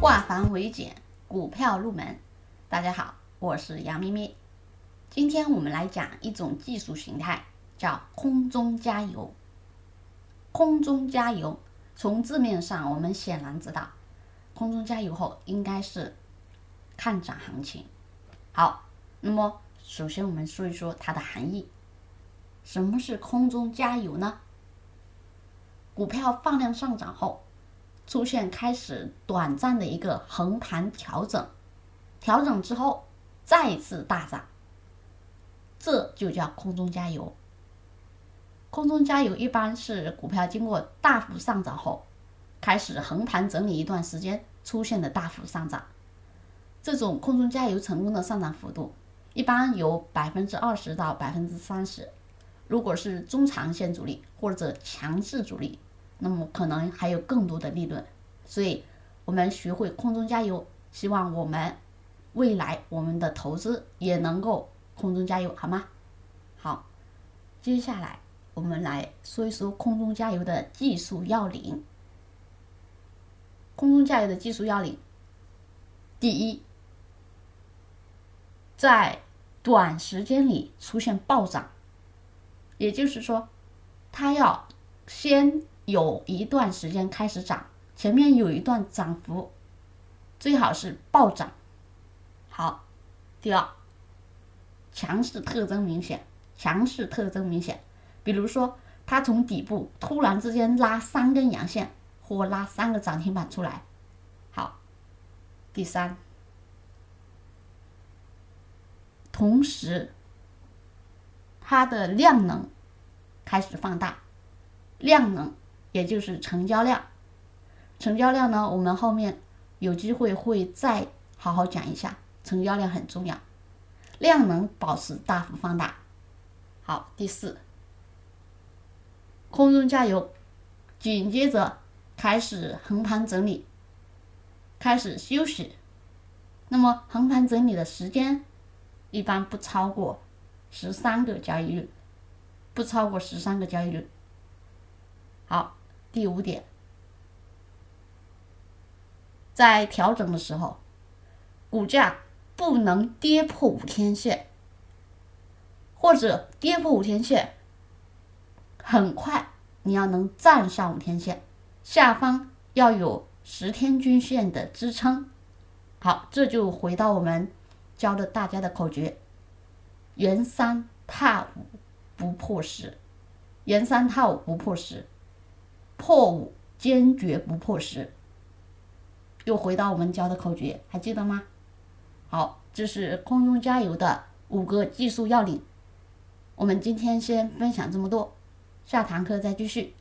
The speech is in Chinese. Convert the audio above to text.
化繁为简，股票入门。大家好，我是杨咪咪。今天我们来讲一种技术形态，叫空中加油。空中加油，从字面上我们显然知道，空中加油后应该是看涨行情。好，那么首先我们说一说它的含义。什么是空中加油呢？股票放量上涨后。出现开始短暂的一个横盘调整，调整之后再次大涨，这就叫空中加油。空中加油一般是股票经过大幅上涨后，开始横盘整理一段时间出现的大幅上涨。这种空中加油成功的上涨幅度一般有百分之二十到百分之三十。如果是中长线主力或者强势主力。那么可能还有更多的利润，所以我们学会空中加油，希望我们未来我们的投资也能够空中加油，好吗？好，接下来我们来说一说空中加油的技术要领。空中加油的技术要领，第一，在短时间里出现暴涨，也就是说，它要先。有一段时间开始涨，前面有一段涨幅，最好是暴涨。好，第二，强势特征明显，强势特征明显，比如说它从底部突然之间拉三根阳线，或拉三个涨停板出来。好，第三，同时它的量能开始放大，量能。也就是成交量，成交量呢，我们后面有机会会再好好讲一下，成交量很重要，量能保持大幅放大。好，第四，空中加油，紧接着开始横盘整理，开始休息，那么横盘整理的时间一般不超过十三个交易日，不超过十三个交易日。好。第五点，在调整的时候，股价不能跌破五天线，或者跌破五天线，很快你要能站上五天线，下方要有十天均线的支撑。好，这就回到我们教的大家的口诀：沿三踏五，不破十；沿三踏五，不破十。破五坚决不破十，又回到我们教的口诀，还记得吗？好，这是空中加油的五个技术要领。我们今天先分享这么多，下堂课再继续。